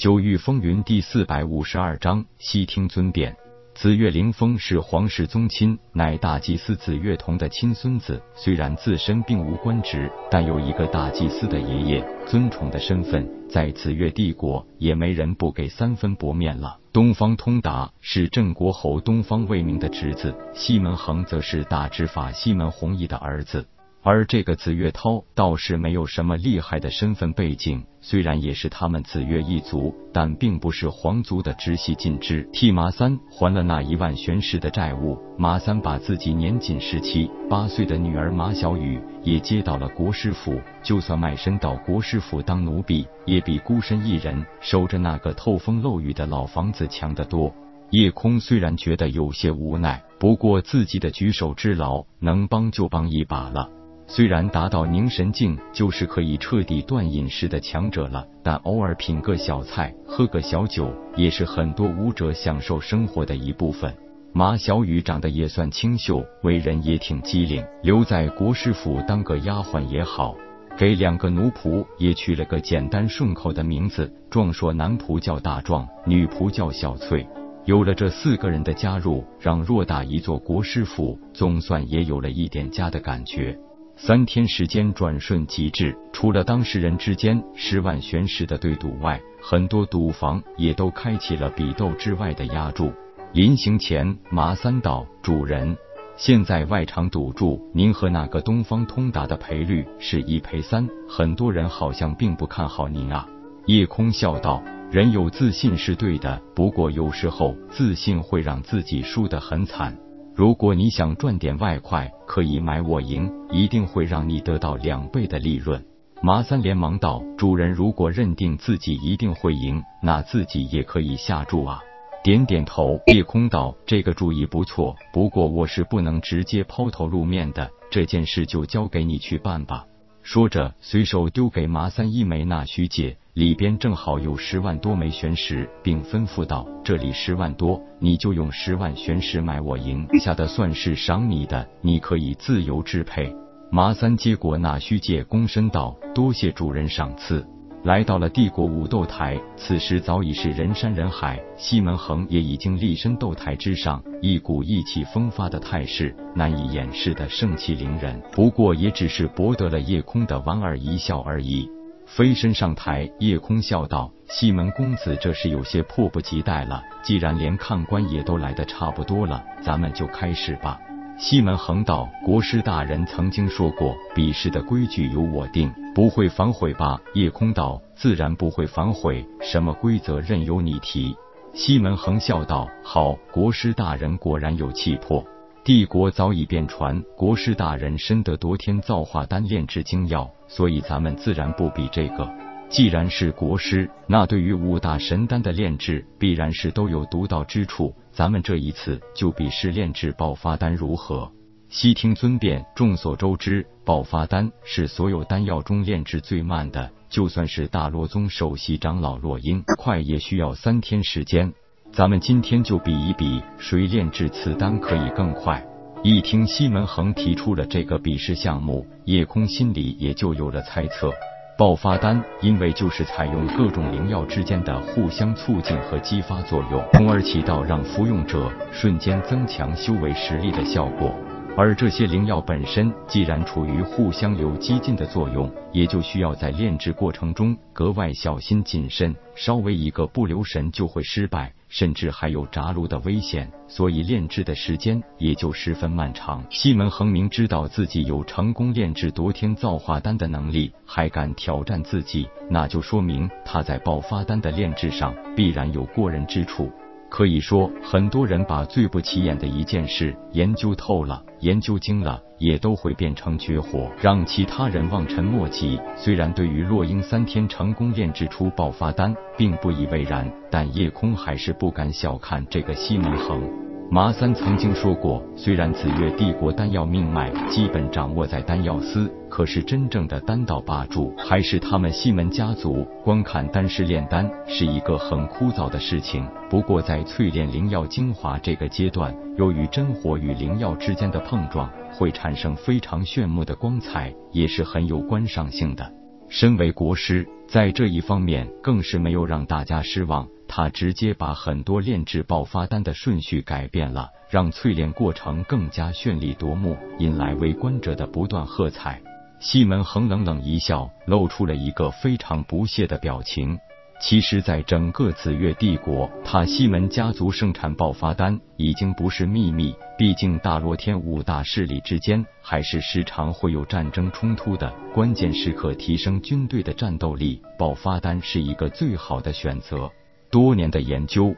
九域风云第四百五十二章，悉听尊便。紫月凌风是皇室宗亲，乃大祭司紫月童的亲孙子。虽然自身并无官职，但有一个大祭司的爷爷，尊崇的身份，在紫月帝国也没人不给三分薄面了。东方通达是镇国侯东方卫明的侄子，西门恒则是大执法西门弘毅的儿子。而这个紫月涛倒是没有什么厉害的身份背景，虽然也是他们紫月一族，但并不是皇族的直系近支。替马三还了那一万玄石的债务，马三把自己年仅十七八岁的女儿马小雨也接到了国师府。就算卖身到国师府当奴婢，也比孤身一人守着那个透风漏雨的老房子强得多。叶空虽然觉得有些无奈，不过自己的举手之劳，能帮就帮一把了。虽然达到凝神境就是可以彻底断饮食的强者了，但偶尔品个小菜、喝个小酒，也是很多武者享受生活的一部分。马小雨长得也算清秀，为人也挺机灵，留在国师府当个丫鬟也好。给两个奴仆也取了个简单顺口的名字，壮硕男仆叫大壮，女仆叫小翠。有了这四个人的加入，让偌大一座国师府总算也有了一点家的感觉。三天时间转瞬即至，除了当事人之间十万悬石的对赌外，很多赌房也都开启了比斗之外的压注。临行前，马三道：“主人，现在外场赌注，您和那个东方通达的赔率是一赔三，很多人好像并不看好您啊。”叶空笑道：“人有自信是对的，不过有时候自信会让自己输得很惨。”如果你想赚点外快，可以买我赢，一定会让你得到两倍的利润。马三连忙道：“主人如果认定自己一定会赢，那自己也可以下注啊。”点点头，叶空道：“这个主意不错，不过我是不能直接抛头露面的，这件事就交给你去办吧。”说着，随手丢给马三一枚纳虚戒。里边正好有十万多枚玄石，并吩咐道：“这里十万多，你就用十万玄石买我赢 下的，算是赏你的，你可以自由支配。”麻三接过那虚戒，躬身道：“多谢主人赏赐。”来到了帝国武斗台，此时早已是人山人海，西门恒也已经立身斗台之上，一股意气风发的态势，难以掩饰的盛气凌人。不过也只是博得了夜空的莞尔一笑而已。飞身上台，夜空笑道：“西门公子，这是有些迫不及待了。既然连看官也都来的差不多了，咱们就开始吧。”西门恒道：“国师大人曾经说过，比试的规矩由我定，不会反悔吧？”夜空道：“自然不会反悔，什么规则任由你提。”西门恒笑道：“好，国师大人果然有气魄。”帝国早已遍传，国师大人深得夺天造化丹炼制精要，所以咱们自然不比这个。既然是国师，那对于五大神丹的炼制，必然是都有独到之处。咱们这一次就比试炼制爆发丹如何？悉听尊便。众所周知，爆发丹是所有丹药中炼制最慢的，就算是大罗宗首席长老洛英，快也需要三天时间。咱们今天就比一比，谁炼制此丹可以更快。一听西门恒提出了这个比试项目，叶空心里也就有了猜测。爆发丹因为就是采用各种灵药之间的互相促进和激发作用，从而起到让服用者瞬间增强修为实力的效果。而这些灵药本身既然处于互相有激进的作用，也就需要在炼制过程中格外小心谨慎，稍微一个不留神就会失败。甚至还有炸炉的危险，所以炼制的时间也就十分漫长。西门恒明知道自己有成功炼制夺天造化丹的能力，还敢挑战自己，那就说明他在爆发丹的炼制上必然有过人之处。可以说，很多人把最不起眼的一件事研究透了、研究精了，也都会变成绝活，让其他人望尘莫及。虽然对于落英三天成功炼制出爆发丹，并不以为然，但叶空还是不敢小看这个西门恒。麻三曾经说过，虽然紫月帝国丹药命脉基本掌握在丹药司，可是真正的丹道霸主还是他们西门家族。光看丹师炼丹是一个很枯燥的事情，不过在淬炼灵药精华这个阶段，由于真火与灵药之间的碰撞，会产生非常炫目的光彩，也是很有观赏性的。身为国师，在这一方面更是没有让大家失望。他直接把很多炼制爆发丹的顺序改变了，让淬炼过程更加绚丽夺目，引来围观者的不断喝彩。西门恒冷冷一笑，露出了一个非常不屑的表情。其实，在整个紫月帝国，他西门家族生产爆发丹已经不是秘密。毕竟，大罗天五大势力之间还是时常会有战争冲突的，关键时刻提升军队的战斗力，爆发丹是一个最好的选择。多年的研究